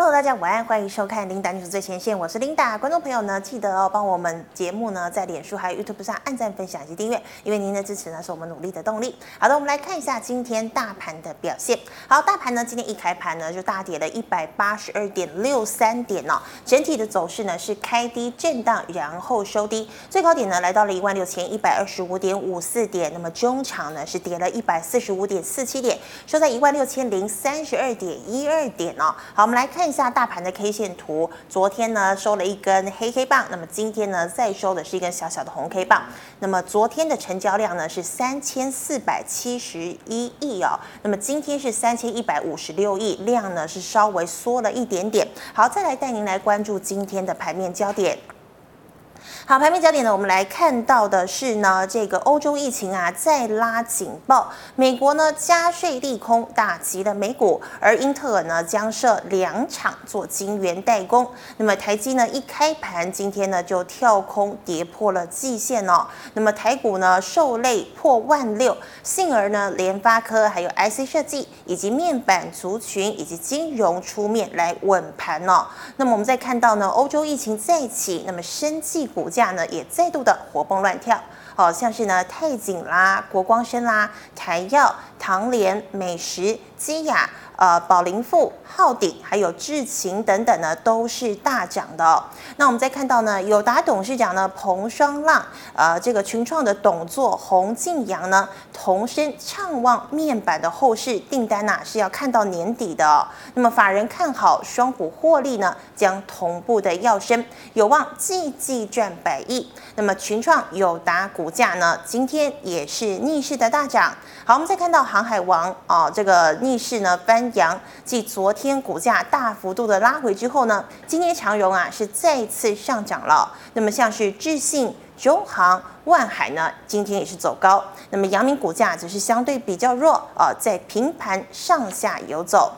Hello，大家晚安，欢迎收看《琳达 News 最前线》，我是琳达。观众朋友呢，记得哦，帮我们节目呢在脸书还有 YouTube 上按赞、分享以及订阅，因为您的支持呢是我们努力的动力。好的，我们来看一下今天大盘的表现。好，大盘呢今天一开盘呢就大跌了一百八十二点六三点哦，整体的走势呢是开低震荡，然后收低，最高点呢来到了一万六千一百二十五点五四点，那么中场呢是跌了一百四十五点四七点，收在一万六千零三十二点一二点哦。好，我们来看。看一下大盘的 K 线图，昨天呢收了一根黑黑棒，那么今天呢再收的是一根小小的红 K 棒。那么昨天的成交量呢是三千四百七十一亿哦，那么今天是三千一百五十六亿，量呢是稍微缩了一点点。好，再来带您来关注今天的盘面焦点。好，盘面焦点呢，我们来看到的是呢，这个欧洲疫情啊再拉警报，美国呢加税利空打击了美股，而英特尔呢将设两厂做晶圆代工。那么台积呢一开盘今天呢就跳空跌破了季线哦。那么台股呢受累破万六，幸而呢联发科还有 IC 设计以及面板族群以及金融出面来稳盘哦。那么我们再看到呢，欧洲疫情再起，那么生技股股价呢也再度的活蹦乱跳，好像是呢泰景啦、国光生啦、台药、唐联、美食、基雅。呃，宝林富、浩鼎还有智勤等等呢，都是大涨的。那我们再看到呢，友达董事长呢彭双浪，呃，这个群创的董座洪敬阳呢，同声畅望面板的后市订单呐、是要看到年底的。那么法人看好双股获利呢，将同步的要升，有望季季赚百亿。那么群创友达股价呢，今天也是逆势的大涨。好，我们再看到航海王啊、哦，这个逆势呢翻阳，继昨天股价大幅度的拉回之后呢，今天长荣啊是再次上涨了。那么像是智信、中航、万海呢，今天也是走高。那么阳明股价则是相对比较弱啊、在平盘上下游走。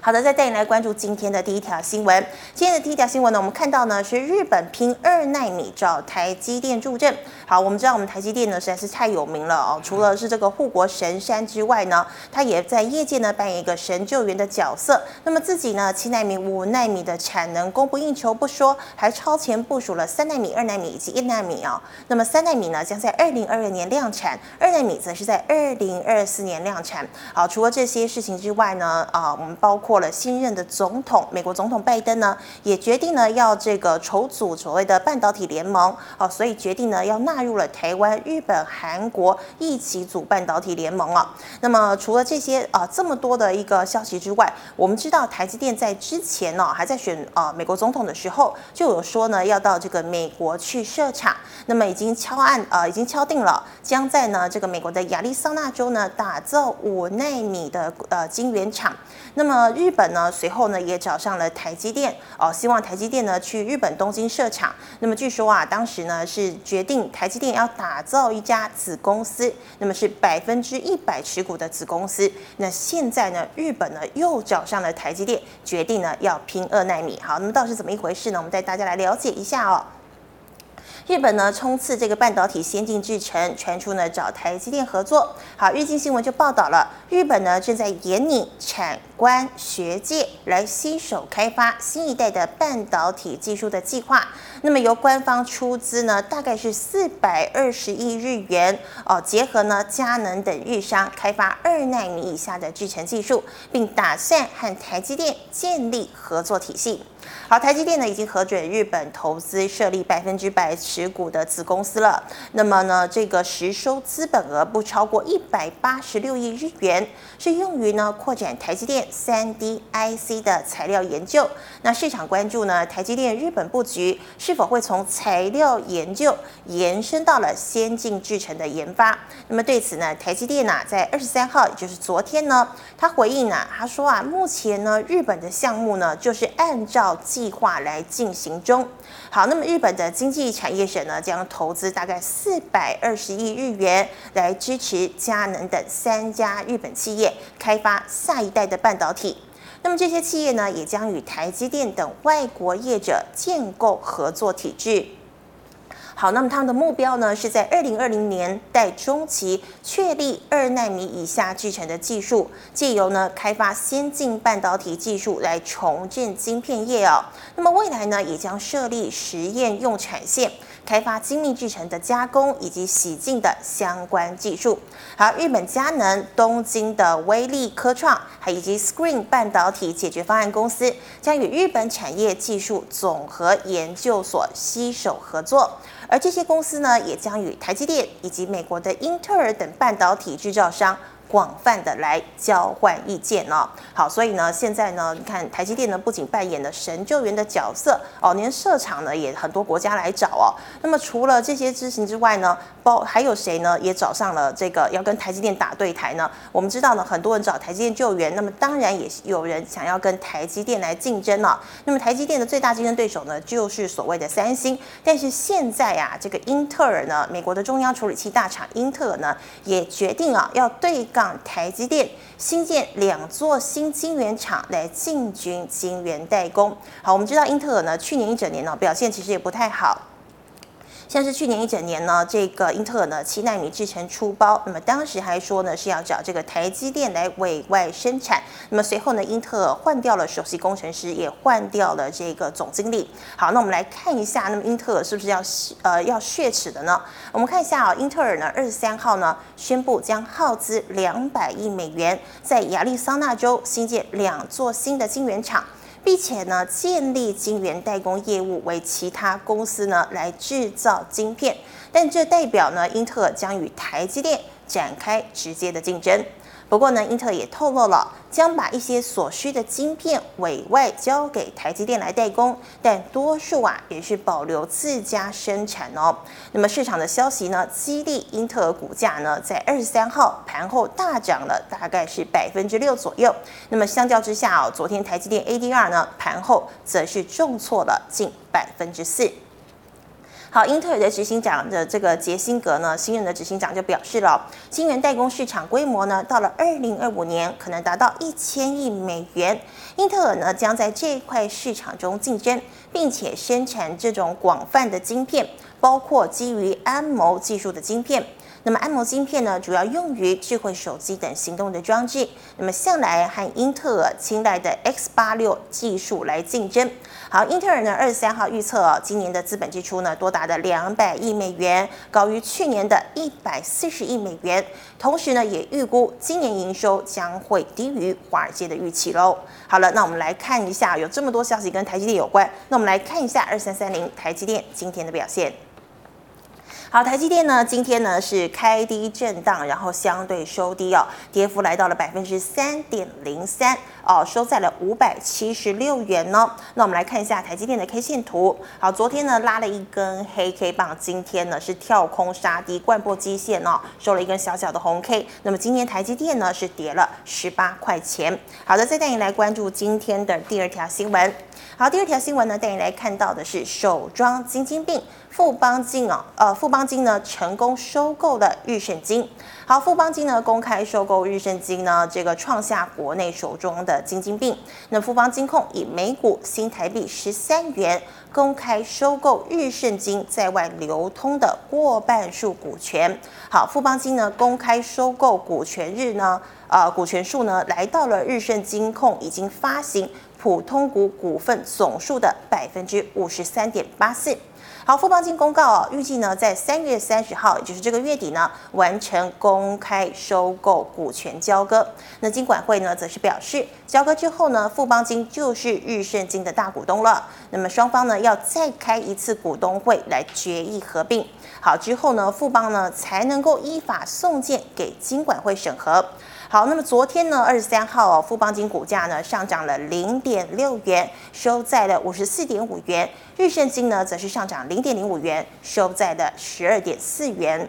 好的，再带你来关注今天的第一条新闻。今天的第一条新闻呢，我们看到呢是日本拼二奈米找台积电助阵。好，我们知道我们台积电呢实在是太有名了哦，除了是这个护国神山之外呢，它也在业界呢扮演一个神救援的角色。那么自己呢七纳米、五纳米的产能供不应求不说，还超前部署了三纳米、二纳米以及一纳米哦。那么三纳米呢将在二零二二年量产，二纳米则是在二零二四年量产。好，除了这些事情之外呢，啊，我们包括。了新任的总统，美国总统拜登呢，也决定呢要这个筹组所谓的半导体联盟，哦，所以决定呢要纳加入了台湾、日本、韩国一起组半导体联盟啊。那么除了这些啊这么多的一个消息之外，我们知道台积电在之前呢还在选啊美国总统的时候就有说呢要到这个美国去设厂，那么已经敲案啊已经敲定了，将在呢这个美国的亚利桑那州呢打造五纳米的呃晶圆厂，那么。日本呢，随后呢也找上了台积电哦，希望台积电呢去日本东京设厂。那么据说啊，当时呢是决定台台积电要打造一家子公司，那么是百分之一百持股的子公司。那现在呢，日本呢又找上了台积电，决定呢要拼二纳米。好，那么到底是怎么一回事呢？我们带大家来了解一下哦。日本呢冲刺这个半导体先进制程，传出呢找台积电合作。好，日经新闻就报道了，日本呢正在引领产官学界来携手开发新一代的半导体技术的计划。那么由官方出资呢，大概是四百二十亿日元哦，结合呢佳能等日商开发二纳米以下的制程技术，并打算和台积电建立合作体系。好，台积电呢已经核准日本投资设立百分之百持股的子公司了。那么呢，这个实收资本额不超过一百八十六亿日元，是用于呢扩展台积电三 D IC 的材料研究。那市场关注呢，台积电日本布局是否会从材料研究延伸到了先进制程的研发？那么对此呢，台积电呢在二十三号，也就是昨天呢，他回应啊，他说啊，目前呢日本的项目呢就是按照计划来进行中。好，那么日本的经济产业省呢，将投资大概四百二十亿日元来支持佳能等三家日本企业开发下一代的半导体。那么这些企业呢，也将与台积电等外国业者建构合作体制。好，那么他们的目标呢，是在二零二零年代中期确立二纳米以下制成的技术，借由呢开发先进半导体技术来重振晶片业哦。那么未来呢，也将设立实验用产线。开发精密制程的加工以及洗净的相关技术。而，日本佳能、东京的威力科创，还以及 Screen 半导体解决方案公司，将与日本产业技术总和研究所携手合作。而这些公司呢，也将与台积电以及美国的英特尔等半导体制造商。广泛的来交换意见哦，好，所以呢，现在呢，你看台积电呢，不仅扮演了神救援的角色哦，连设厂呢也很多国家来找哦。那么除了这些知情之外呢，包还有谁呢？也找上了这个要跟台积电打对台呢？我们知道呢，很多人找台积电救援，那么当然也有人想要跟台积电来竞争了哦。那么台积电的最大竞争对手呢，就是所谓的三星。但是现在啊，这个英特尔呢，美国的中央处理器大厂英特尔呢，也决定啊要对。让台积电新建两座新晶圆厂来进军晶圆代工。好，我们知道英特尔呢，去年一整年呢表现其实也不太好。像是去年一整年呢，这个英特尔呢七纳米制程出包，那么当时还说呢是要找这个台积电来委外生产。那么随后呢，英特尔换掉了首席工程师，也换掉了这个总经理。好，那我们来看一下，那么英特尔是不是要呃要血耻的呢？我们看一下啊，英特尔呢二十三号呢宣布将耗资两百亿美元，在亚利桑那州新建两座新的晶圆厂。并且呢，建立晶圆代工业务，为其他公司呢来制造晶片。但这代表呢，英特尔将与台积电展开直接的竞争。不过呢，英特尔也透露了，将把一些所需的晶片委外交给台积电来代工，但多数啊也是保留自家生产哦。那么市场的消息呢，激励英特尔股价呢，在二十三号盘后大涨了，大概是百分之六左右。那么相较之下哦，昨天台积电 ADR 呢，盘后则是重挫了近百分之四。好，英特尔的执行长的这个杰辛格呢，新任的执行长就表示了，晶圆代工市场规模呢，到了二零二五年可能达到一千亿美元。英特尔呢，将在这块市场中竞争，并且生产这种广泛的晶片，包括基于安谋技术的晶片。那么安谋晶片呢，主要用于智慧手机等行动的装置。那么向来和英特尔青睐的 X 八六技术来竞争。好，英特尔呢，二十三号预测哦，今年的资本支出呢，多达的两百亿美元，高于去年的一百四十亿美元。同时呢，也预估今年营收将会低于华尔街的预期喽。好了，那我们来看一下，有这么多消息跟台积电有关，那我们来看一下二三三零台积电今天的表现。好，台积电呢，今天呢是开低震荡，然后相对收低哦，跌幅来到了百分之三点零三哦，收在了五百七十六元哦。那我们来看一下台积电的 K 线图。好，昨天呢拉了一根黑 K 棒，今天呢是跳空杀低，贯破基线哦，收了一根小小的红 K。那么今天台积电呢是跌了十八块钱。好的，再带你来关注今天的第二条新闻。好，第二条新闻呢带你来看到的是手装晶晶病。富邦金哦，呃，富邦金呢成功收购了日盛金。好，富邦金呢公开收购日盛金呢，这个创下国内首宗的金金病。那富邦金控以每股新台币十三元公开收购日盛金在外流通的过半数股权。好，富邦金呢公开收购股权日呢，呃，股权数呢来到了日盛金控已经发行普通股股份总数的百分之五十三点八四。好，富邦金公告哦，预计呢在三月三十号，也就是这个月底呢，完成公开收购股权交割。那金管会呢，则是表示，交割之后呢，富邦金就是日盛金的大股东了。那么双方呢，要再开一次股东会来决议合并。好，之后呢，富邦呢才能够依法送件给金管会审核。好，那么昨天呢，二十三号哦，富邦金股价呢上涨了零点六元，收在了五十四点五元。日盛金呢则是上涨零点零五元，收在了十二点四元。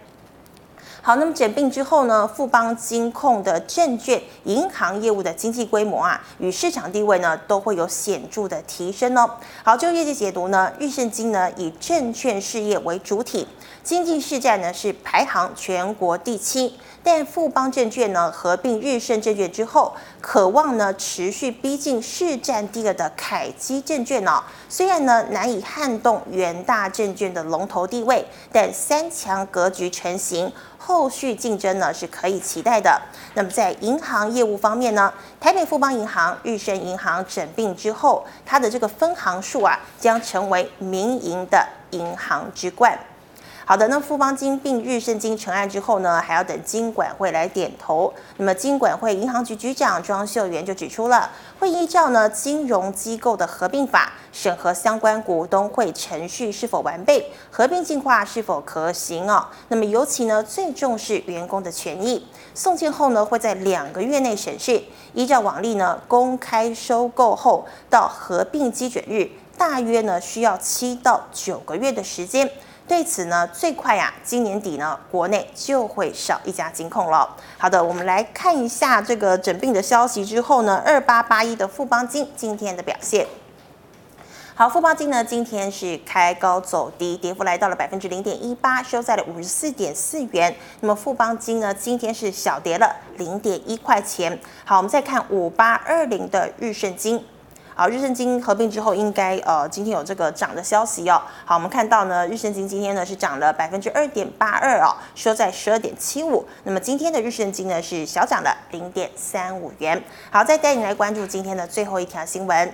好，那么整并之后呢，富邦金控的证券银行业务的经济规模啊，与市场地位呢，都会有显著的提升哦。好，就业绩解读呢，日盛金呢以证券事业为主体，经济市占呢是排行全国第七。但富邦证券呢合并日盛证券之后，渴望呢持续逼近市占第二的凯基证券哦。虽然呢难以撼动元大证券的龙头地位，但三强格局成型。后续竞争呢是可以期待的。那么在银行业务方面呢，台北富邦银行、日盛银行整并之后，它的这个分行数啊将成为民营的银行之冠。好的，那富邦金并日盛金成案之后呢，还要等金管会来点头。那么金管会银行局局长庄秀元就指出了，会依照呢金融机构的合并法审核相关股东会程序是否完备，合并计划是否可行哦。那么尤其呢最重视员工的权益，送件后呢会在两个月内审视。依照往例呢，公开收购后到合并基准日，大约呢需要七到九个月的时间。对此呢，最快呀、今年底呢，国内就会少一家金控了。好的，我们来看一下这个整并的消息之后呢，二八八一的富邦金今天的表现。好，富邦金呢今天是开高走低，跌幅来到了百分之零点一八，收在了五十四点四元。那么富邦金呢今天是小跌了零点一块钱。好，我们再看五八二零的日盛金。好，日盛金合并之后，应该呃今天有这个涨的消息哦。好，我们看到呢，日盛金今天呢是涨了百分之二点八二哦，收在十二点七五。那么今天的日盛金呢是小涨了零点三五元。好，再带你来关注今天的最后一条新闻。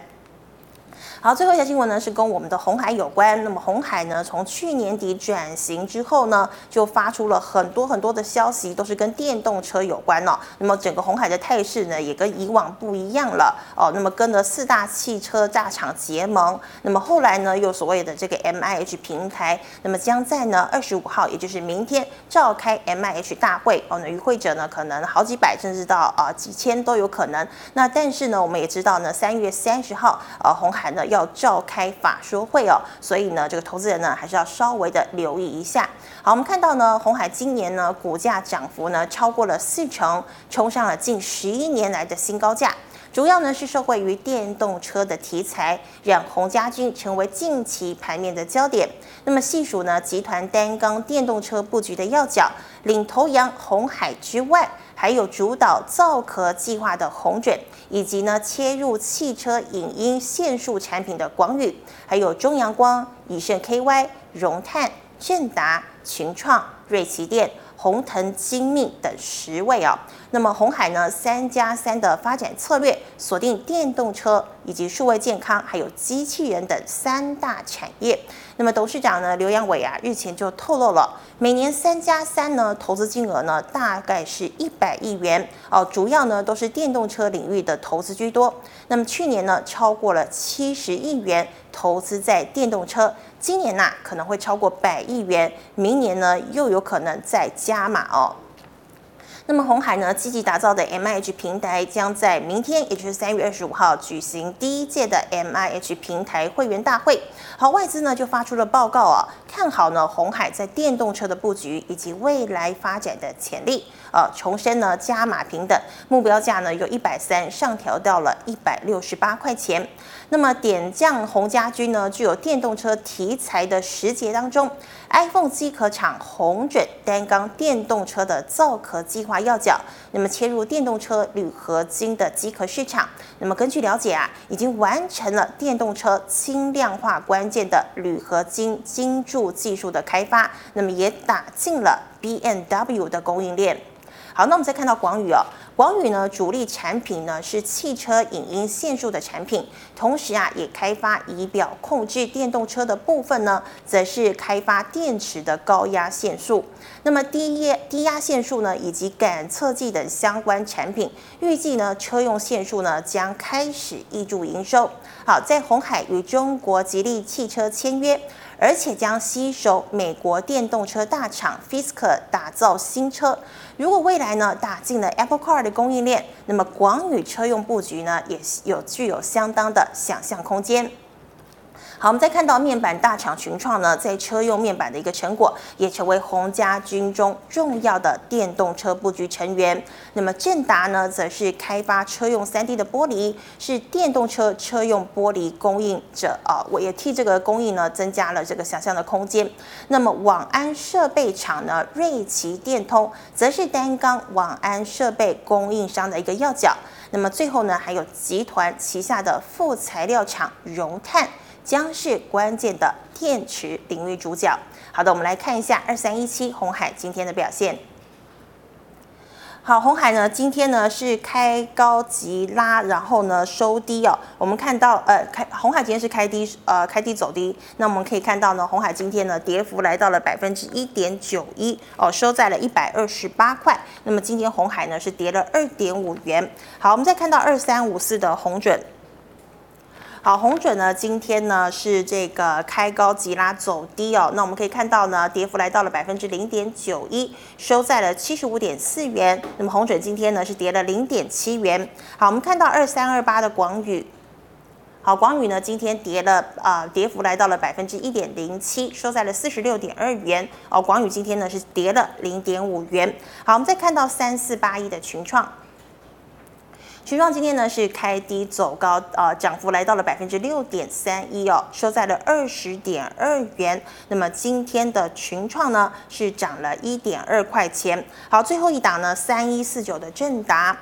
好，最后一条新闻呢是跟我们的红海有关。那么红海呢，从去年底转型之后呢，就发出了很多很多的消息，都是跟电动车有关哦。那么整个红海的态势呢，也跟以往不一样了哦。那么跟了四大汽车大厂结盟，那么后来呢，又所谓的这个 MIH 平台，那么将在呢二十五号，也就是明天召开 MIH 大会哦。那与会者呢，可能好几百，甚至到啊几千都有可能。那但是呢，我们也知道呢，三月三十号，呃，红海呢要要召开法说会哦，所以呢，这个投资人呢还是要稍微的留意一下。好，我们看到呢，红海今年呢股价涨幅呢超过了四成，冲上了近十一年来的新高价。主要呢是受惠于电动车的题材，让鸿家军成为近期盘面的焦点。那么细数呢集团单缸电动车布局的要角，领头羊红海之外，还有主导造壳计划的红准，以及呢切入汽车影音线束产品的广宇，还有中阳光、以盛 KY、荣碳、正达、群创、瑞奇电、鸿腾精密等十位哦。那么鸿海呢三加三的发展策略，锁定电动车以及数位健康，还有机器人等三大产业。那么董事长呢刘扬伟啊日前就透露了，每年三加三呢投资金额呢大概是一百亿元哦，主要呢都是电动车领域的投资居多。那么去年呢超过了七十亿元投资在电动车，今年呐、啊、可能会超过百亿元，明年呢又有可能再加码哦。那么鸿海呢，积极打造的 MIH 平台将在明天，也就是三月二十五号举行第一届的 MIH 平台会员大会。好，外资呢就发出了报告啊，看好呢鸿海在电动车的布局以及未来发展的潜力。呃，重申呢加码平等，目标价呢由一百三上调到了一百六十八块钱。那么点将红家军呢具有电动车题材的时节当中，iPhone 机壳厂红准单缸电动车的造壳计划要角，那么切入电动车铝合金的机壳市场。那么根据了解啊，已经完成了电动车轻量化关键的铝合金晶柱技术的开发，那么也打进了 BMW 的供应链。好，那我们再看到广宇哦，广宇呢主力产品呢是汽车影音线束的产品，同时啊也开发仪表控制电动车的部分呢，则是开发电池的高压线束。那么低压低压线束呢以及感测器等相关产品，预计呢车用线束呢将开始挹注营收。好，在红海与中国吉利汽车签约。而且将吸收美国电动车大厂 Fisker 打造新车。如果未来呢打进了 Apple Car 的供应链，那么广宇车用布局呢也有具有相当的想象空间。好，我们再看到面板大厂群创呢，在车用面板的一个成果，也成为鸿家军中重要的电动车布局成员。那么正达呢，则是开发车用 3D 的玻璃，是电动车车用玻璃供应者啊，我也替这个供应呢增加了这个想象的空间。那么网安设备厂呢，瑞奇电通，则是担纲网安设备供应商的一个要角。那么最后呢，还有集团旗下的副材料厂荣碳。将是关键的电池领域主角。好的，我们来看一下二三一七红海今天的表现。好，红海呢今天呢是开高急拉，然后呢收低哦。我们看到呃开红海今天是开低呃开低走低，那我们可以看到呢红海今天呢跌幅来到了百分之一点九一哦，收在了一百二十八块。那么今天红海呢是跌了二点五元。好，我们再看到二三五四的红准。好，红准呢，今天呢是这个开高急拉走低哦。那我们可以看到呢，跌幅来到了百分之零点九一，收在了七十五点四元。那么红准今天呢是跌了零点七元。好，我们看到二三二八的广宇，好，广宇呢今天跌了啊、跌幅来到了百分之一点零七，收在了四十六点二元。哦，广宇今天呢是跌了零点五元。好，我们再看到三四八一的群创。群创今天呢是开低走高，呃，涨幅来到了百分之六点三一哦，收在了二十点二元。那么今天的群创呢是涨了一点二块钱。好，最后一档呢三一四九的正达。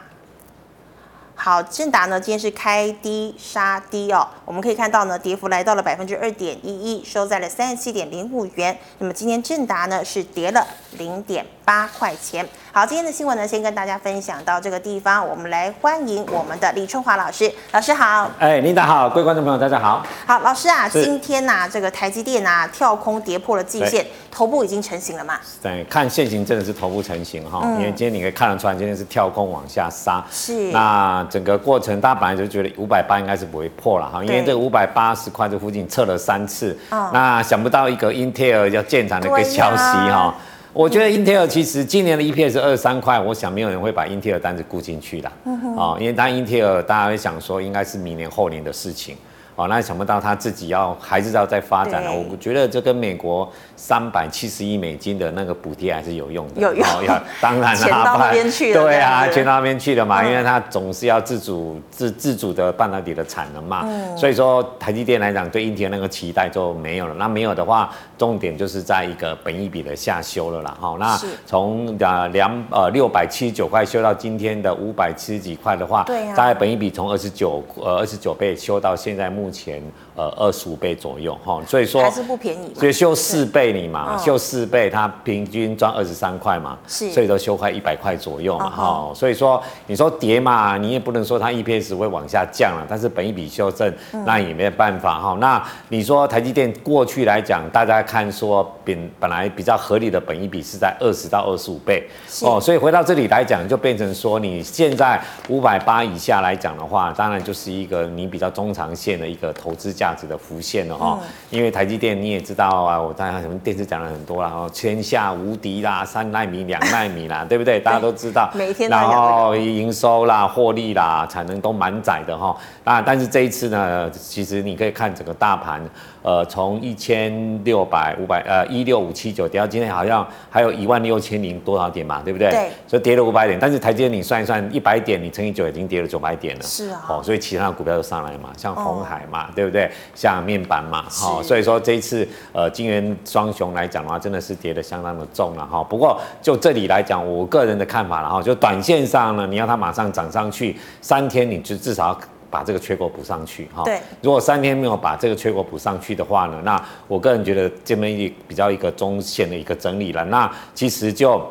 好，正达呢今天是开低杀低哦，我们可以看到呢跌幅来到了百分之二点一一，收在了三十七点零五元。那么今天正达呢是跌了零点八块钱。好，今天的新闻呢，先跟大家分享到这个地方。我们来欢迎我们的李春华老师，老师好。哎，琳达好，各位观众朋友大家好。好，老师啊，今天呐、啊，这个台积电啊跳空跌破了季线，头部已经成型了嘛？对，看线型真的是头部成型哈，嗯、因为今天你可以看得出来，今天是跳空往下杀。是。那整个过程，大家本来就觉得五百八应该是不会破了哈，因为这个五百八十块这附近测了三次。哦、那想不到一个英特尔要建厂的一个消息哈。我觉得英特尔其实今年的 EPS 二三块，我想没有人会把英特尔单子估进去的，啊，因为当英特尔大家会想说应该是明年后年的事情。哦，那想不到他自己要还是要再发展了。我觉得这跟美国三百七十亿美金的那个补贴还是有用的。有用。要当然了，钱到那边去了。对啊，钱到那边去了嘛，因为它总是要自主自自主的半导体的产能嘛。所以说台积电来讲，对英特尔那个期待就没有了。那没有的话，重点就是在一个本益比的下修了啦。好，那从呃两呃六百七十九块修到今天的五百七十几块的话，对啊，大概本益比从二十九呃二十九倍修到现在。目前呃二十五倍左右哈，所以说还是不便宜，所以修四倍你嘛，修四倍它平均赚二十三块嘛，是，所以都修快一百块左右嘛哈，所以说你说跌嘛，你也不能说它 EPS 会往下降了，但是本一笔修正那也没有办法哈。那你说台积电过去来讲，大家看说本本来比较合理的本一笔是在二十到二十五倍哦，所以回到这里来讲，就变成说你现在五百八以下来讲的话，当然就是一个你比较中长线的。一个投资价值的浮现了哈，因为台积电你也知道啊，我大家什么电视讲了很多了哈，天下无敌啦，三纳米、两纳米啦，对不对？大家都知道，每天然后营收啦、获利啦、产能都满载的哈。啊，但是这一次呢，其实你可以看整个大盘。呃，从一千六百五百呃一六五七九跌到今天，好像还有一万六千零多少点嘛，对不对？对。所以跌了五百点，但是台积电你算一算，一百点你乘以九已经跌了九百点了。是啊。哦，所以其他的股票都上来嘛，像红海嘛，哦、对不对？像面板嘛，好、哦，所以说这一次呃晶圆双雄来讲的话，真的是跌的相当的重了哈、哦。不过就这里来讲，我个人的看法了哈，就短线上呢，你要它马上涨上去，三天你就至少。把这个缺口补上去哈。对，如果三天没有把这个缺口补上去的话呢，那我个人觉得这边一比较一个中线的一个整理了。那其实就。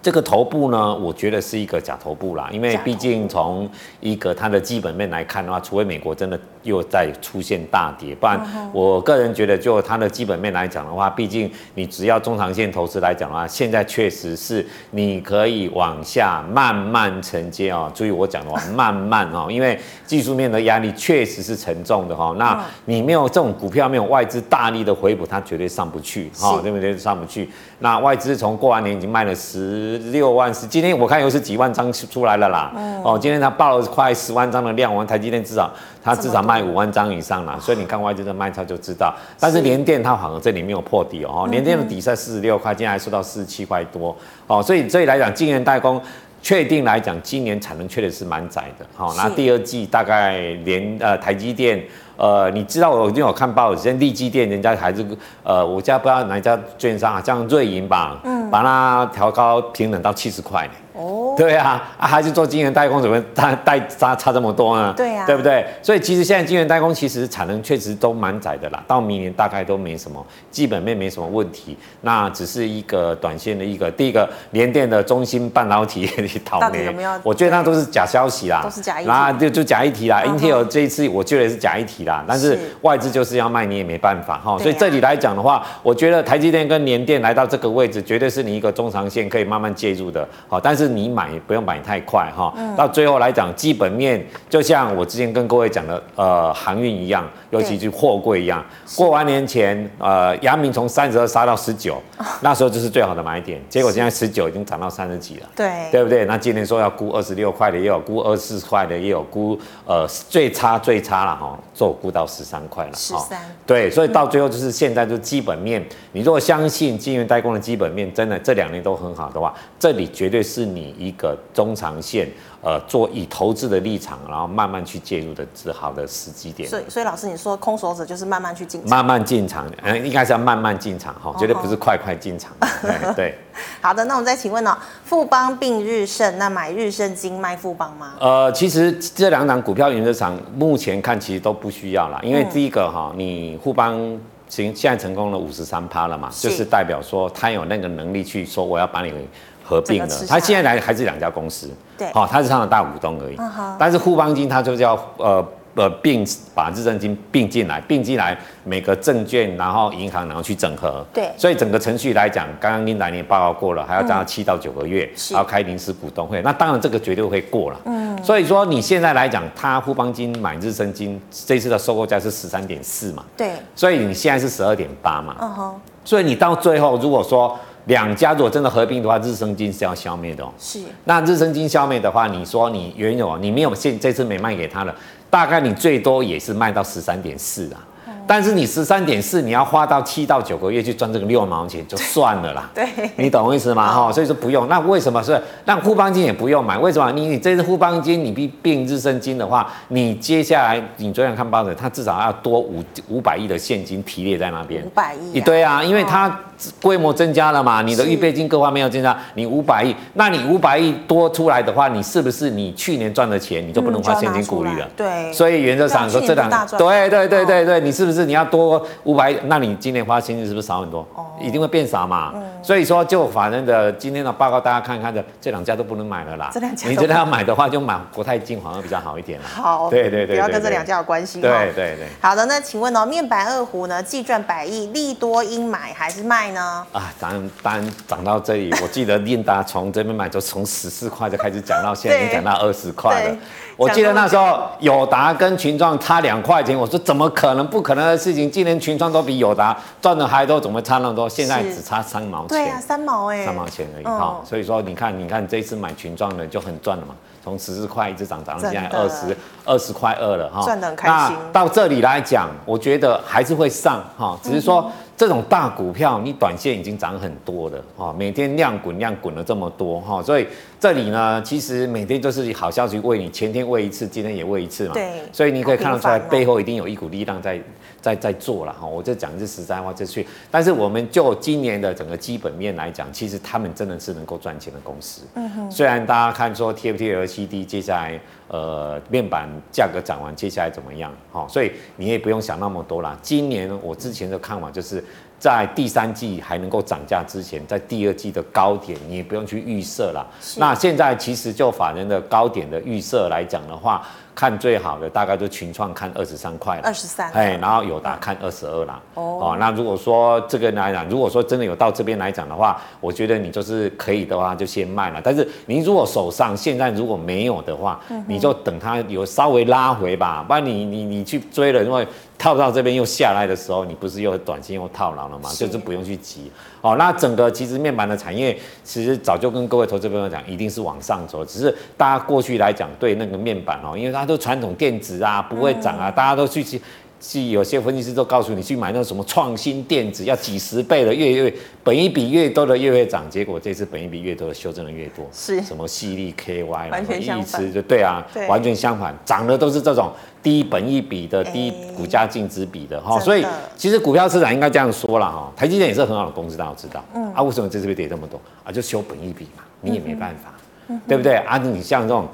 这个头部呢，我觉得是一个假头部啦，因为毕竟从一个它的基本面来看的话，除非美国真的又在出现大跌，不然我个人觉得就它的基本面来讲的话，毕竟你只要中长线投资来讲的话，现在确实是你可以往下慢慢承接哦。注意我讲的话，慢慢哦，因为技术面的压力确实是沉重的哈。那你没有这种股票没有外资大力的回补，它绝对上不去哈，对不对？上不去。那外资从过完年已经卖了十。六万十，今天我看又是几万张出来了啦。嗯、哦，今天它报了快十万张的量，我们台积电至少它至少卖五万张以上啦。所以你看外资的卖超就知道。但是联电它反而这里没有破底哦，联电的底在四十六块，今天还收到四十七块多。哦，所以所以来讲，晶圆代工。确定来讲，今年产能确实是蛮窄的。好，那第二季大概连呃台积电，呃，你知道我已经有看报纸，现在力积电人家还是呃，我家不知道哪一家券商啊，像瑞银吧，嗯，把它调高平等到七十块。哦，对啊，啊还是做晶圆代工，怎么它代差差这么多呢？对呀、啊，对不对？所以其实现在晶圆代工其实产能确实都蛮窄的啦，到明年大概都没什么基本面没什么问题，那只是一个短线的一个第一个联电的中芯半导体 倒霉，有没有？我觉得那都是假消息啦，都是假议题，那就就假议题啦。Intel 这一次我觉得是假议题啦，但是外资就是要卖你也没办法哈。所以这里来讲的话，我觉得台积电跟联电来到这个位置，绝对是你一个中长线可以慢慢介入的，好，但是你买不用买太快哈，到最后来讲，基本面就像我之前跟各位讲的，呃，航运一样，尤其是货柜一样。过完年前，呃，阳明从三十二杀到十九，那时候就是最好的买点。结果现在十九已经涨到三十几了，对，对不对？那今年说要估二十六块的，也有估二十四块的，也有估呃最差最差了哈，做估到十三块了。十三，对，所以到最后就是现在就基本面，你如果相信金圆代工的基本面真的这两年都很好的话，这里绝对是你一个中长线，呃，做以投资的立场，然后慢慢去介入的最好的时机点。所以，所以老师你说空手者就是慢慢去进场，慢慢进场，嗯，应该是要慢慢进场哈，绝对不是快快进场。对，对。好的，那我们再请问呢、喔，富邦并日盛，那买日盛金卖富邦吗？呃，其实这两档股票原则上目前看其实都不需要啦，因为第一个哈，你富邦行现在成功了五十三趴了嘛，就是代表说他有那个能力去说我要把你。合并了，他现在来还是两家公司，对，好，他是他的大股东而已。但是富邦金他就叫呃呃并把日盛金并进来，并进来每个证券然后银行然后去整合，对，所以整个程序来讲，刚刚琳达也报告过了，还要加到七到九个月，然后开临时股东会，那当然这个绝对会过了。嗯，所以说你现在来讲，他富邦金买日盛金这次的收购价是十三点四嘛，对，所以你现在是十二点八嘛，嗯哼，所以你到最后如果说。两家如果真的合并的话，日升金是要消灭的哦。是。那日升金消灭的话，你说你原有你没有现这次没卖给他了，大概你最多也是卖到十三点四啊。但是你十三点四，你要花到七到九个月去赚这个六毛钱，就算了啦。对，你懂我意思吗？哈，所以说不用。那为什么是？那互邦金也不用买？为什么？你你这次富邦金你并并日升金的话，你接下来你昨天看报纸，它至少要多五五百亿的现金提列在那边。五百亿。对啊，因为它规模增加了嘛，你的预备金各方面要增加，你五百亿，那你五百亿多出来的话，你是不是你去年赚的钱你就不能花现金股利了？对。所以原则上说这两，对对对对对，你是不是？是你要多五百，那你今年花现金是不是少很多？哦，一定会变少嘛。嗯，所以说就法人的今天的报告，大家看看的这两家都不能买了啦。这两家，你觉得要买的话，就买国泰金反而比较好一点。好，对对对，不要跟这两家有关系。对对对。好的，那请问哦，面板二胡呢，既赚百亿，利多应买还是卖呢？啊，当然当然涨到这里，我记得琳达从这边买，就从十四块就开始讲到现在，已经讲到二十块了。我记得那时候友达跟群创差两块钱，我说怎么可能？不可能的事情，今年群创都比友达赚的还多，怎么差那么多？现在只差三毛钱。对啊，三毛哎，三毛钱而已哈。所以说你看，你看这次买群创的就很赚了嘛，从十四块一直涨涨到现在二十二十块二了哈。赚的很开心。那到这里来讲，我觉得还是会上哈，只是说。这种大股票，你短线已经涨很多了哈，每天量滚量滚了这么多哈，所以这里呢，其实每天都是好消息喂你，前天喂一次，今天也喂一次嘛，对，所以你可以看得出来，背后一定有一股力量在在在做了哈。我就讲是实在话，这去，但是我们就今年的整个基本面来讲，其实他们真的是能够赚钱的公司。嗯哼，虽然大家看说 TFT LCD 接下来呃面板价格涨完，接下来怎么样哈，所以你也不用想那么多啦。今年我之前的看法就是。在第三季还能够涨价之前，在第二季的高点你也不用去预设了。那现在其实就法人的高点的预设来讲的话。看最好的大概就群创看二十三块了，二十三，哎，然后友达看二十二啦。哦，那如果说这个来讲，如果说真的有到这边来讲的话，我觉得你就是可以的话就先卖了。但是你如果手上现在如果没有的话，嗯、你就等它有稍微拉回吧，不然你你你去追了，因为套到这边又下来的时候，你不是又短线又套牢了吗？就是不用去急。哦，那整个其实面板的产业其实早就跟各位投资朋友讲，一定是往上走，只是大家过去来讲对那个面板哦，因为它都传统电子啊，不会涨啊，大家都去去。是有些分析师都告诉你去买那什么创新电子，要几十倍的越越本益比越多的越会涨，结果这次本益比越多的修正的越多，是。什么细粒 KY 完全相反，就对啊，对。完全相反，涨的都是这种低本益比的、低股价净值比的哈，所以其实股票市场应该这样说了哈，台积电也是很好的公司，大家都知道，嗯。啊，为什么这次会跌这么多？啊？就修本益比嘛，你也没办法，嗯、对不对？啊？你像这种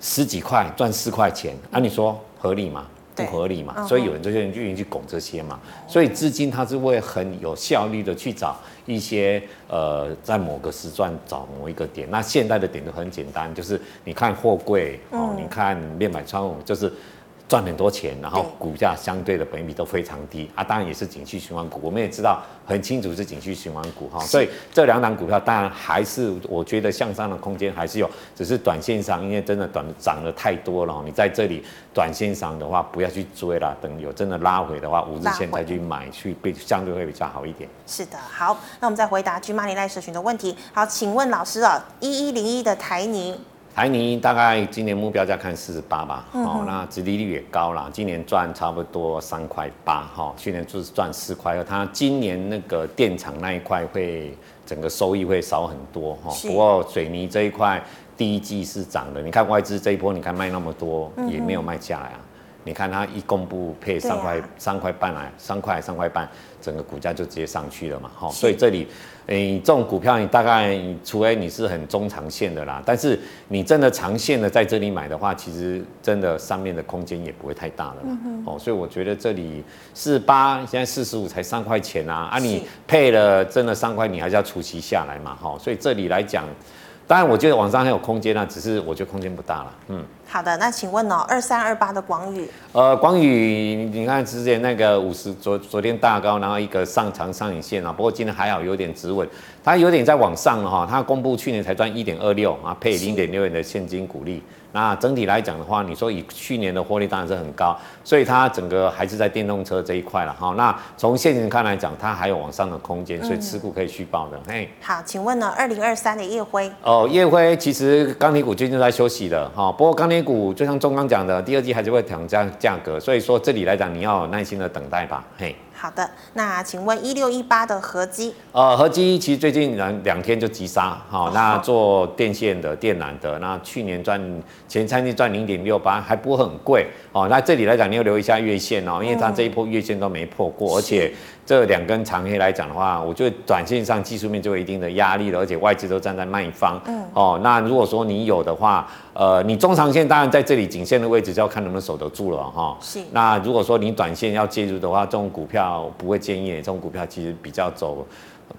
十几块赚四块钱啊，你说合理吗？不合理嘛，所以有人就愿意去拱这些嘛，所以资金它是会很有效率的去找一些呃，在某个时段找某一个点。那现在的点都很简单，就是你看货柜哦，你看面板窗户，就是。赚很多钱，然后股价相对的本益比都非常低啊，当然也是景气循环股，我们也知道很清楚是景气循环股哈，所以这两档股票当然还是我觉得向上的空间还是有，只是短线上因为真的短涨得太多了，你在这里短线上的话不要去追了，等有真的拉回的话，五日线再去买去，比相对会比较好一点。是的，好，那我们再回答 GMoney Live 社群的问题。好，请问老师啊，一一零一的台泥。台泥大概今年目标价看四十八吧，哦，那殖利率也高了，今年赚差不多三块八，哈，去年就是赚四块二，它今年那个电厂那一块会整个收益会少很多，哈，不过水泥这一块第一季是涨的，你看外资这一波，你看卖那么多也没有卖下来啊，你看它一公布配三块三块半来，三块三块半，整个股价就直接上去了嘛，哈，所以这里。你这种股票，你大概除非你是很中长线的啦，但是你真的长线的在这里买的话，其实真的上面的空间也不会太大了。嗯、哦，所以我觉得这里四八，现在四十五才三块钱啊，啊，你配了真的三块，你还是要除息下来嘛，哈，所以这里来讲。当然，我觉得网上还有空间啊，只是我觉得空间不大了。嗯，好的，那请问哦，二三二八的广宇，呃，广宇，你看之前那个五十昨昨天大高，然后一个上长上影线啊，不过今天还好有点止稳，它有点在往上了哈，它公布去年才赚一点二六啊，配零点六元的现金股利。那整体来讲的话，你说以去年的获利当然是很高，所以它整个还是在电动车这一块了哈。那从现金看来讲，它还有往上的空间，所以持股可以续报的。嘿，好，请问呢，二零二三的烨辉？哦，烨辉其实钢铁股最近在休息的哈，不过钢铁股就像中钢讲的，第二季还是会涨价价格，所以说这里来讲你要有耐心的等待吧。嘿。好的，那请问一六一八的合基？呃，合基其实最近两两天就急杀，好、哦，那做电线的、电缆的，那去年赚前三季赚零点六八，还不会很贵，哦，那这里来讲你要留意一下月线哦，因为它这一波月线都没破过，嗯、而且。这两根长黑来讲的话，我觉得短线上技术面就有一定的压力了，而且外资都站在卖方。嗯。哦，那如果说你有的话，呃，你中长线当然在这里颈线的位置就要看能不能守得住了哈。哦、是。那如果说你短线要介入的话，这种股票不会建议，这种股票其实比较走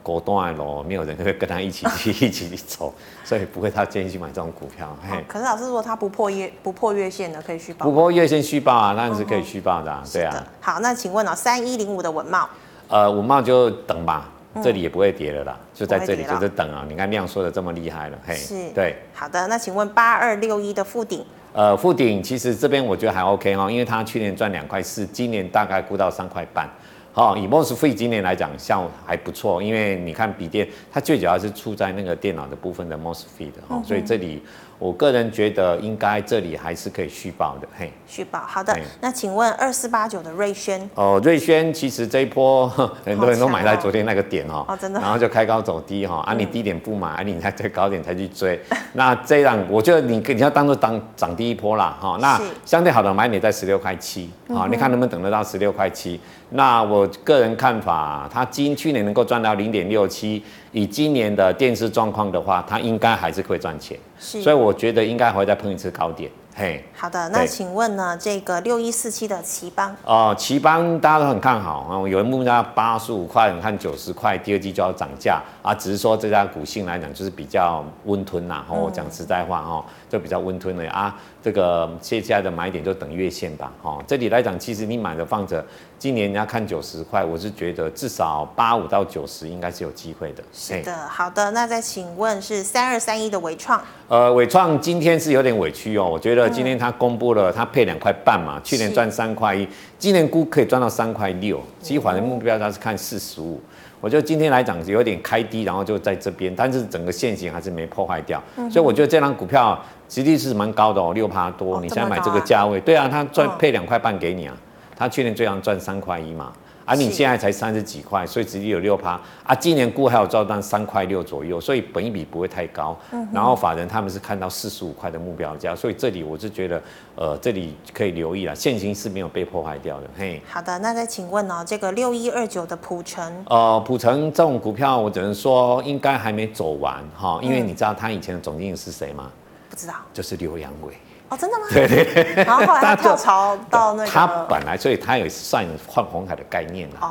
果断咯，没有人会跟他一起去 一起去走，所以不会他建议去买这种股票。嘿、哦。可是老师说他不破月不破月线的可以续报。不破月线续报啊，那是可以续报的、啊，嗯、对啊。好，那请问哦，三一零五的稳懋。呃，五茂就等吧，这里也不会跌了啦，嗯、就在这里就是等啊。你看量缩的这么厉害了，嘿，是，对。好的，那请问八二六一的附顶？呃，附顶其实这边我觉得还 OK 哈，因为它去年赚两块四，今年大概估到三块半。好，以 mosfet 今年来讲，效还不错，因为你看笔电，它最主要是出在那个电脑的部分的 mosfet 哈，嗯、哼所以这里。我个人觉得应该这里还是可以续报的，嘿，续报，好的。那请问二四八九的瑞轩？哦，瑞轩其实这一波 很多人都买在昨天那个点哦，哦真的，然后就开高走低哈，啊你低点不买，啊你在最高点才去追，那这样我觉得你你要当做当涨第一波啦哈，那相对好的买点在十六块七，好，你看能不能等得到十六块七？那我个人看法，它今去年能够赚到零点六七。以今年的电视状况的话，它应该还是会赚钱，是，所以我觉得应该会再碰一次高点。嘿，好的，那请问呢，这个六一四七的奇邦？哦，奇邦大家都很看好啊，有人目标八十五块，你看九十块，第二季就要涨价啊，只是说这家股性来讲就是比较温吞呐，哦，讲实在话哈，就比较温吞的啊。这个接下来的买点就等月线吧，哈、哦。这里来讲，其实你买的放着，今年人家看九十块，我是觉得至少八五到九十应该是有机会的。是的，好的。那再请问是三二三一的伟创？呃，伟创今天是有点委屈哦，我觉得今天它公布了，它配两块半嘛，嗯、去年赚三块一，今年估可以赚到三块六，其实反正目标它是看四十五。我觉得今天来讲有点开低，然后就在这边，但是整个线型还是没破坏掉，嗯、所以我觉得这张股票实际是蛮高的哦，六趴多。你现在买这个价位，对啊，他赚配两块半给你啊，他去年最长赚三块一嘛。啊，你现在才三十几块，所以直接有六趴啊。今年估还有照单三块六左右，所以本一比不会太高。嗯、然后法人他们是看到四十五块的目标价，所以这里我是觉得，呃，这里可以留意了，现金是没有被破坏掉的。嘿，好的，那再请问哦，这个六一二九的普成，呃，普成这种股票，我只能说应该还没走完哈，因为你知道他以前的总经理是谁吗？不知道，就是刘扬伟。哦，真的吗？对对对，然后后来他跳槽到那个，他本来所以他也算换红海的概念了。哦。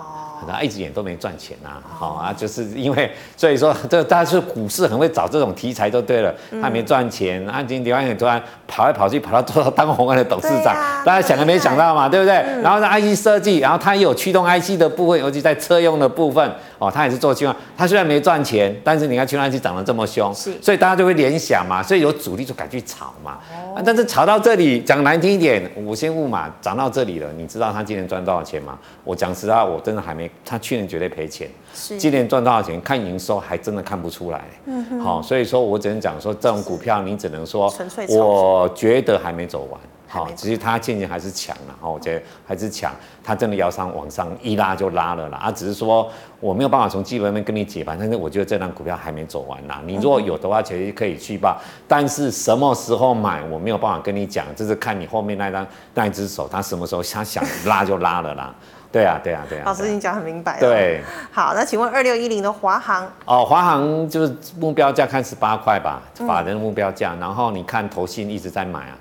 他一直演都没赚钱呐，好啊，就是因为所以说这大家是股市很会找这种题材就对了，他没赚钱，啊，今天刘安突然跑来跑去跑到做到当红海的董事长，大家想都没想到嘛，对不对？然后是 IC 设计，然后他也有驱动 IC 的部分，尤其在车用的部分，哦，他也是做驱动，他虽然没赚钱，但是你看驱动 IC 涨得这么凶，所以大家就会联想嘛，所以有主力就敢去炒嘛，但是炒到这里讲难听一点，我先问嘛，涨到这里了，你知道他今年赚多少钱吗？我讲实话，我真的还没。他去年绝对赔钱，是今年赚多少钱？看营收还真的看不出来。嗯哼，好，所以说我只能讲说，这种股票你只能说，我觉得还没走完。好，其实它渐渐还是强了。哈，我觉得还是强。它真的要上往上一拉就拉了啦。啊，只是说我没有办法从基本面跟你解盘，但是我觉得这张股票还没走完啦。你如果有的话，其实可以去吧。但是什么时候买，我没有办法跟你讲，就是看你后面那张那一只手，它什么时候它想拉就拉了啦。对啊，对啊，对啊。老师，你讲很明白。对。好，那请问二六一零的华航？哦，华航就是目标价看十八块吧，法人的目标价。然后你看投信一直在买啊，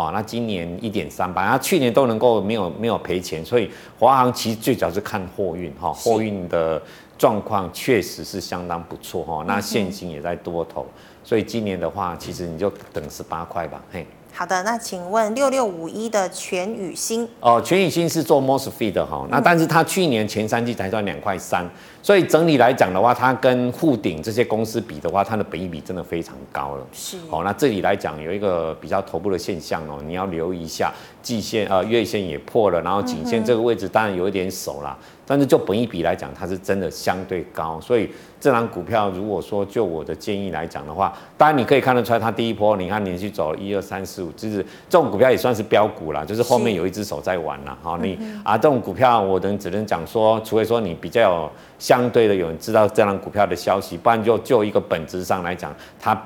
好，那今年一点三八，然后去年都能够没有没有赔钱，所以华航其实最早是看货运哈，货运的状况确实是相当不错哈，那现金也在多头，所以今年的话，其实你就等十八块吧，嘿。好的，那请问六六五一的全宇星哦，全宇星是做 MOSFET 的哈，那但是它去年前三季才赚两块三，所以整体来讲的话，它跟沪鼎这些公司比的话，它的本益比真的非常高了。是，哦，那这里来讲有一个比较头部的现象哦，你要留意一下，季线呃月线也破了，然后颈线这个位置当然有一点守啦。但是就本益比来讲，它是真的相对高，所以这档股票如果说就我的建议来讲的话，当然你可以看得出来，它第一波你看连续走一二三四五，就是这种股票也算是标股啦，就是后面有一只手在玩啦，好你啊这种股票我能只能讲说，除非说你比较有相对的有人知道这档股票的消息，不然就就一个本质上来讲，它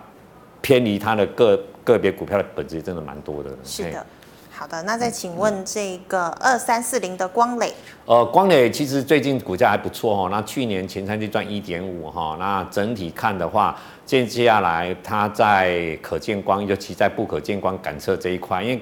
偏离它的个个别股票的本质真的蛮多的。是的。好的，那再请问这个二三四零的光磊，呃，光磊其实最近股价还不错哦。那去年前三季赚一点五哈，那整体看的话，接接下来它在可见光，尤其在不可见光感测这一块，因为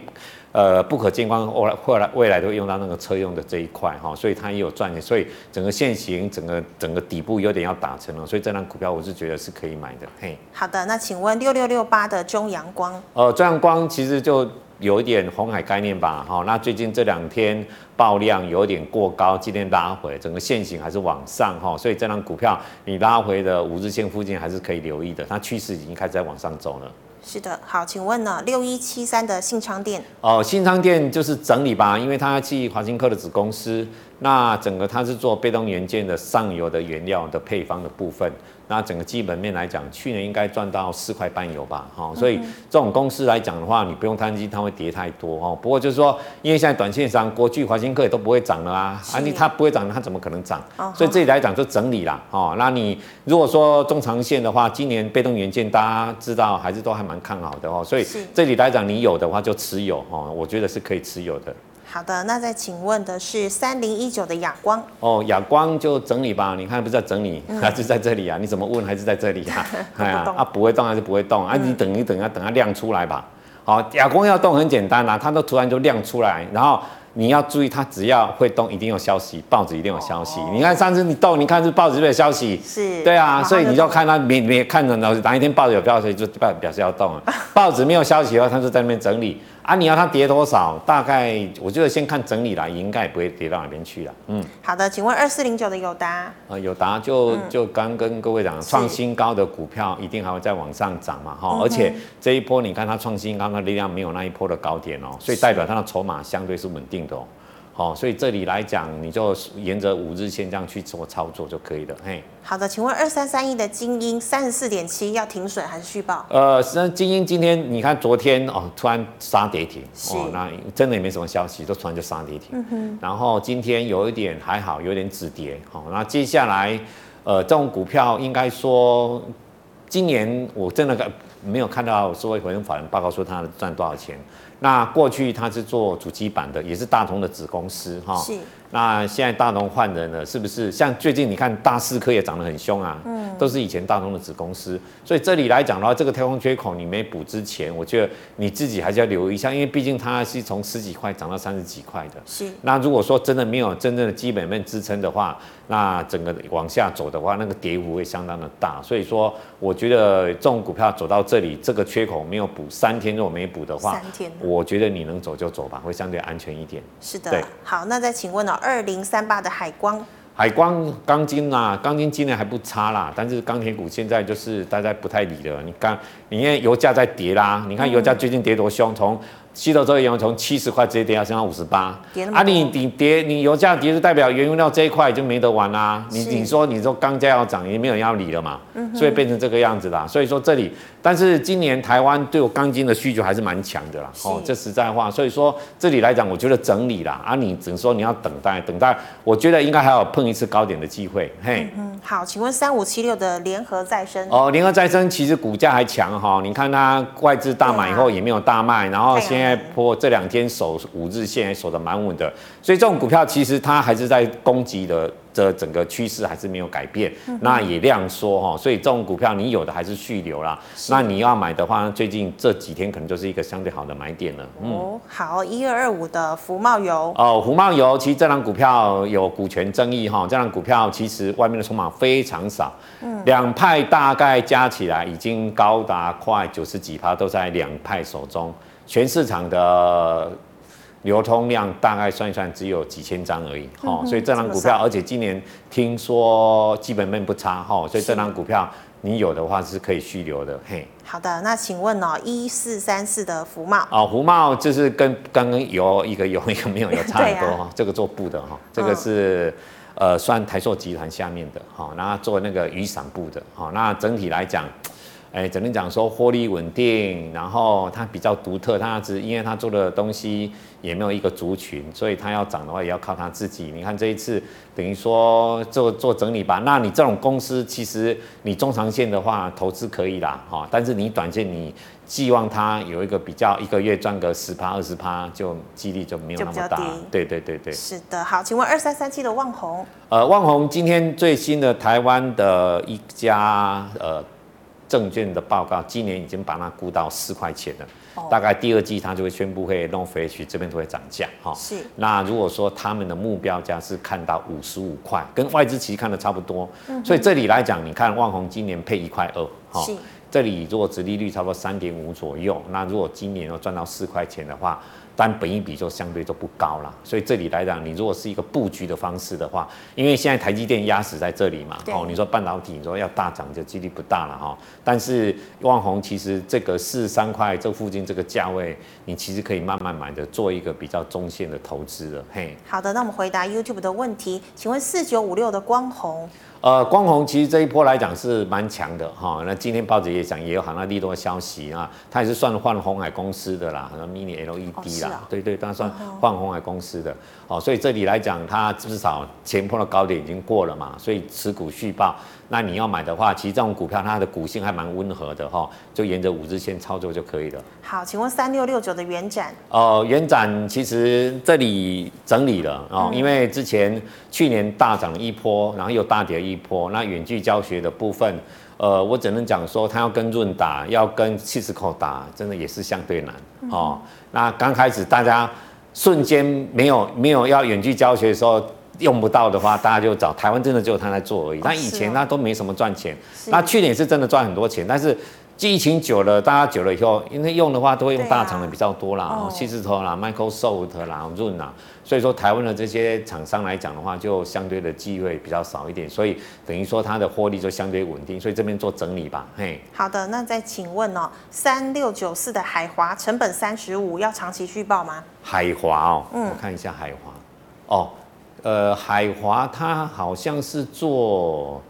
呃不可见光后来后来未来都会用到那个车用的这一块哈，所以它也有赚钱，所以整个线型整个整个底部有点要打成了，所以这张股票我是觉得是可以买的。嘿，好的，那请问六六六八的中阳光，呃，中阳光其实就。有一点红海概念吧，哈，那最近这两天爆量有点过高，今天拉回，整个线型还是往上哈，所以这张股票你拉回的五日线附近还是可以留意的，它趋势已经开始在往上走了。是的，好，请问呢，六一七三的信昌店哦，信昌店就是整理吧，因为它去华新科的子公司，那整个它是做被动元件的上游的原料的配方的部分。那整个基本面来讲，去年应该赚到四块半有吧，哈，所以这种公司来讲的话，你不用担心它会跌太多哦。不过就是说，因为现在短线上，国巨、华新科也都不会涨了啊，啊，你它不会涨，它怎么可能涨？所以这里来讲就整理啦，哦，那你如果说中长线的话，今年被动元件大家知道还是都还蛮看好的哦，所以这里来讲你有的话就持有哦，我觉得是可以持有的。好的，那再请问的是三零一九的亚光哦，亚光就整理吧，你看不是在整理，嗯、还是在这里啊？你怎么问还是在这里啊？哎呀，啊不会动还是不会动、嗯、啊？你等一等啊，等它亮出来吧。好，亚光要动很简单啊，它都突然就亮出来，然后你要注意，它只要会动，一定有消息，报纸一定有消息。你看上次你动，你看是报纸有没有消息？是，对啊，所以你就看它没没看着哪哪一天报纸有消息，就表表示要动了。报纸没有消息的话，它就在那边整理。啊，你要它跌多少？大概我觉得先看整理啦，应该不会跌到哪边去了。嗯，好的，请问二四零九的友达？呃，友达就就刚跟各位讲，创新高的股票一定还会再往上涨嘛，哈，而且这一波你看它创新高，的力量没有那一波的高点哦，所以代表它的筹码相对是稳定的哦。好，所以这里来讲，你就沿着五日线这样去做操作就可以了。嘿，好的，请问二三三一的精英三十四点七要停损还是续报？呃，实际上晶英今天你看昨天哦，突然杀跌停，哦，那真的也没什么消息，就突然就杀跌停。嗯哼。然后今天有一点还好，有点止跌。好，那接下来呃，这种股票应该说，今年我真的没有看到所谓回应法人报告说它赚多少钱。那过去他是做主机板的，也是大同的子公司哈。那现在大同换人了，是不是？像最近你看大四科也涨得很凶啊，嗯，都是以前大同的子公司。所以这里来讲的话，这个跳空缺口你没补之前，我觉得你自己还是要留意一下，因为毕竟它是从十几块涨到三十几块的。是。那如果说真的没有真正的基本面支撑的话，那整个往下走的话，那个跌幅会相当的大。所以说，我觉得这种股票走到这里，这个缺口没有补三天，如果没补的话，三天。我觉得你能走就走吧，会相对安全一点。是的，对，好，那再请问哦，二零三八的海光，海光钢筋啊，钢筋今年还不差啦，但是钢铁股现在就是大家不太理了。你看，你因为油价在跌啦，你看油价最近跌多凶，从。西德州原油从七十块直接跌到剩下五十八，啊你，你你跌，你油价跌，就代表原油料这一块就没得玩啦，啊。你你说你说钢价要涨，也没有人要理了嘛，嗯所以变成这个样子啦。所以说这里，但是今年台湾对我钢筋的需求还是蛮强的啦。哦，这实在话，所以说这里来讲，我觉得整理啦。啊，你只能说你要等待，等待，我觉得应该还有碰一次高点的机会。嘿，嗯，好，请问三五七六的联合再生？哦，联合再生其实股价还强哈，你看它外资大买以后也没有大卖，然后先。现在破这两天守五日线还守得蛮稳的，所以这种股票其实它还是在攻击的，这整个趋势还是没有改变。嗯、那也量缩哈，所以这种股票你有的还是续留啦。那你要买的话，最近这几天可能就是一个相对好的买点了。嗯，哦、好，一二二五的福茂油哦，福茂油其实这档股票有股权争议哈，这档股票其实外面的筹码非常少，嗯，两派大概加起来已经高达快九十几趴，都在两派手中。全市场的流通量大概算一算只有几千张而已，哈、嗯，所以这张股票，而且今年听说基本面不差，哈，所以这张股票你有的话是可以续留的，嘿。好的，那请问哦，一四三四的福茂哦，福茂就是跟刚刚有一个有一个没有有差很多哈，啊、这个做布的哈，这个是、嗯、呃算台塑集团下面的哈，然后做那个雨伞布的哈，那整体来讲。哎，只能讲说获利稳定，然后它比较独特，它只因为它做的东西也没有一个族群，所以它要涨的话也要靠它自己。你看这一次等于说做做整理吧，那你这种公司其实你中长线的话投资可以啦，哈，但是你短线你寄望它有一个比较一个月赚个十趴二十趴，就几率就没有那么大。对对对对。是的，好，请问二三三七的旺宏。呃，旺宏今天最新的台湾的一家呃。证券的报告，今年已经把它估到四块钱了。Oh. 大概第二季它就会宣布会弄回去，这边都会涨价哈。是。那如果说他们的目标价是看到五十五块，跟外资其实看的差不多。嗯、所以这里来讲，你看万宏今年配一块二哈。是。这里如果殖利率差不多三点五左右，那如果今年要赚到四块钱的话。但本一比就相对就不高了，所以这里来讲，你如果是一个布局的方式的话，因为现在台积电压死在这里嘛，哦，你说半导体，你说要大涨就几率不大了哈。但是旺宏其实这个四十三块这附近这个价位，你其实可以慢慢买的，做一个比较中线的投资了。嘿，好的，那我们回答 YouTube 的问题，请问四九五六的光弘。呃，光弘其实这一波来讲是蛮强的哈。那今天报纸也讲，也有好像利多消息啊，它也是算换红海公司的啦，好像 Mini LED 啦，对对，它算换红海公司的。哦，所以这里来讲，它至少前波的高点已经过了嘛，所以持股续抱。那你要买的话，其实这种股票它的股性还蛮温和的哈，就沿着五日线操作就可以了。好，请问三六六九的元展？哦，元展其实这里整理了哦，因为之前去年大涨一波，然后又大跌一波。那远距教学的部分，呃，我只能讲说，它要跟润打，要跟 Cisco 打，真的也是相对难哦。那刚开始大家。瞬间没有没有要远距教学的时候用不到的话，大家就找台湾，真的只有他在做而已。那以前他都没什么赚钱，那去年是真的赚很多钱，但是。疫情久了，大家久了以后，因为用的话都会用大厂的比较多啦，矽智通啦、Microsoft 啦、润啦，所以说台湾的这些厂商来讲的话，就相对的机会比较少一点，所以等于说它的获利就相对稳定，所以这边做整理吧。嘿，好的，那再请问哦，三六九四的海华成本三十五，要长期续报吗？海华哦，嗯，我看一下海华，哦，呃，海华他好像是做。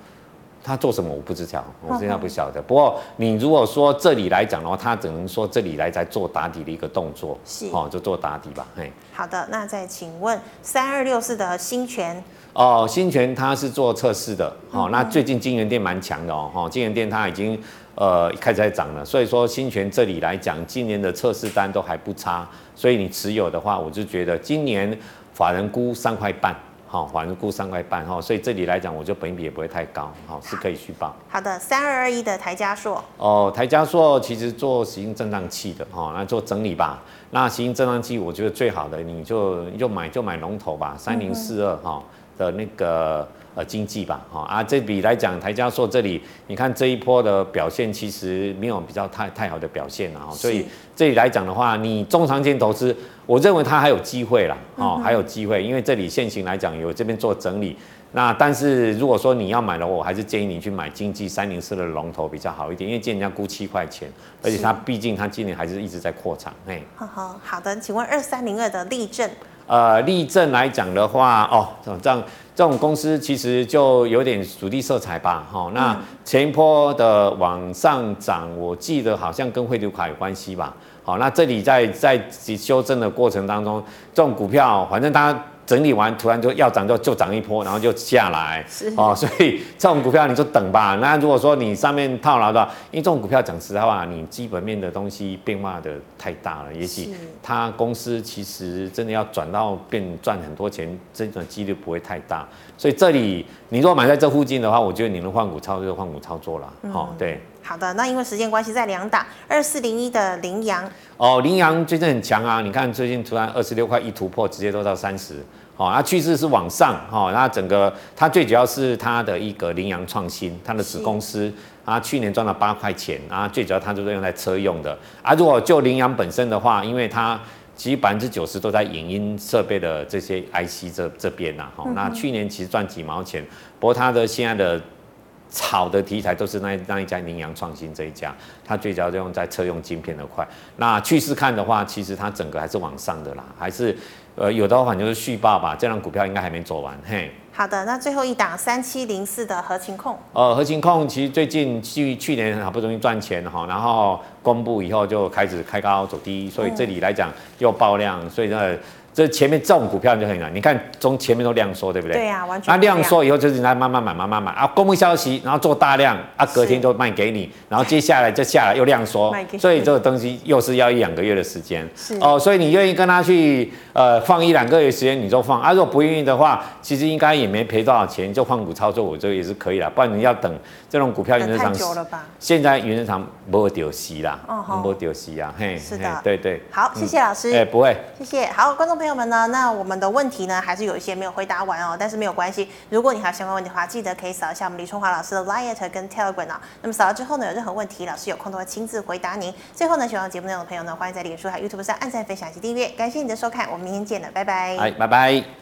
他做什么我不知道，我现在不晓得。不过你如果说这里来讲的话，他只能说这里来在做打底的一个动作，是哦，就做打底吧。嘿，好的，那再请问三二六四的新权哦，新全它是做测试的，哦，那最近金圆店蛮强的哦，哈，金圆店它已经呃开始在涨了，所以说新全这里来讲，今年的测试单都还不差，所以你持有的话，我就觉得今年法人估三块半。好，反正估三块半哈，所以这里来讲，我觉得本益比也不会太高，好，是可以续报。好的，三二二一的台加硕。哦，台加硕其实做行星震荡器的哈，那做整理吧。那行星震荡器，我觉得最好的你就就买就买龙头吧，三零四二哈的那个。呃，经济吧，哈。啊，这笔来讲，台嘉硕这里，你看这一波的表现其实没有比较太太好的表现啊，所以这里来讲的话，你中长线投资，我认为它还有机会啦，哦，还有机会，因为这里现行来讲有这边做整理，那但是如果说你要买的话，我还是建议你去买经济三零四的龙头比较好一点，因为见人家估七块钱，而且它毕竟它今年还是一直在扩产，嘿，好好好的，请问二三零二的立正。呃，立正来讲的话，哦，这样这种公司其实就有点主力色彩吧，哈、哦。那前一波的往上涨，我记得好像跟汇流卡有关系吧。好，那这里在在修正的过程当中，这种股票，反正它。整理完，突然就要涨就就涨一波，然后就下来，是哦，所以这种股票你就等吧。那如果说你上面套牢的话，因为这种股票讲实在话，你基本面的东西变化的太大了，也许它公司其实真的要转到变赚很多钱，这种几率不会太大。所以这里你如果买在这附近的话，我觉得你能换股操作就换股操作了，哦，对。好的，那因为时间关系，在两档二四零一的羚羊哦，羚羊最近很强啊！你看最近突然二十六块一突破，直接都到三十，哦，那趋势是往上，哦，那整个它最主要是它的一个羚羊创新，它的子公司，啊，去年赚了八块钱，啊，最主要它就是用在车用的，啊，如果就羚羊本身的话，因为它其实百分之九十都在影音设备的这些 IC 这这边呐，哈，那去年其实赚几毛钱，不过它的现在的。炒的题材都是那那一家凌阳创新这一家，它最主要就用在车用晶片的块。那趋势看的话，其实它整个还是往上的啦，还是呃有的话就是续报吧。这张股票应该还没走完，嘿。好的，那最后一档三七零四的合情控。呃，合情控其实最近去去年好不容易赚钱哈，然后公布以后就开始开高走低，所以这里来讲又爆量，所以呢。这前面这种股票就很难，你看从前面都量缩，对不对？对呀、啊，完全。那量缩以后就是在慢慢买，慢慢买啊，公布消息，然后做大量啊，隔天就卖给你，然后接下来就下来又量缩，所以这个东西又是要一两个月的时间。是哦，所以你愿意跟他去呃放一两个月时间，你就放啊。如果不愿意的话，其实应该也没赔多少钱，就换股操作，我觉得也是可以了。不然你要等这种股票原则上，现在原则上没丢息啦，哦，没丢息啊，嘿，是的，对对。好，谢谢老师。哎，不会，谢谢。好，观众。朋友们呢，那我们的问题呢，还是有一些没有回答完哦，但是没有关系。如果你还有相关问题的话，记得可以扫一下我们李春华老师的 Line 跟 Telegram 啊。那么扫了之后呢，有任何问题，老师有空都会亲自回答您。最后呢，喜欢节目内容的朋友呢，欢迎在脸书还有 YouTube 上按赞、分享及订阅。感谢你的收看，我们明天见了，拜拜。哎拜拜。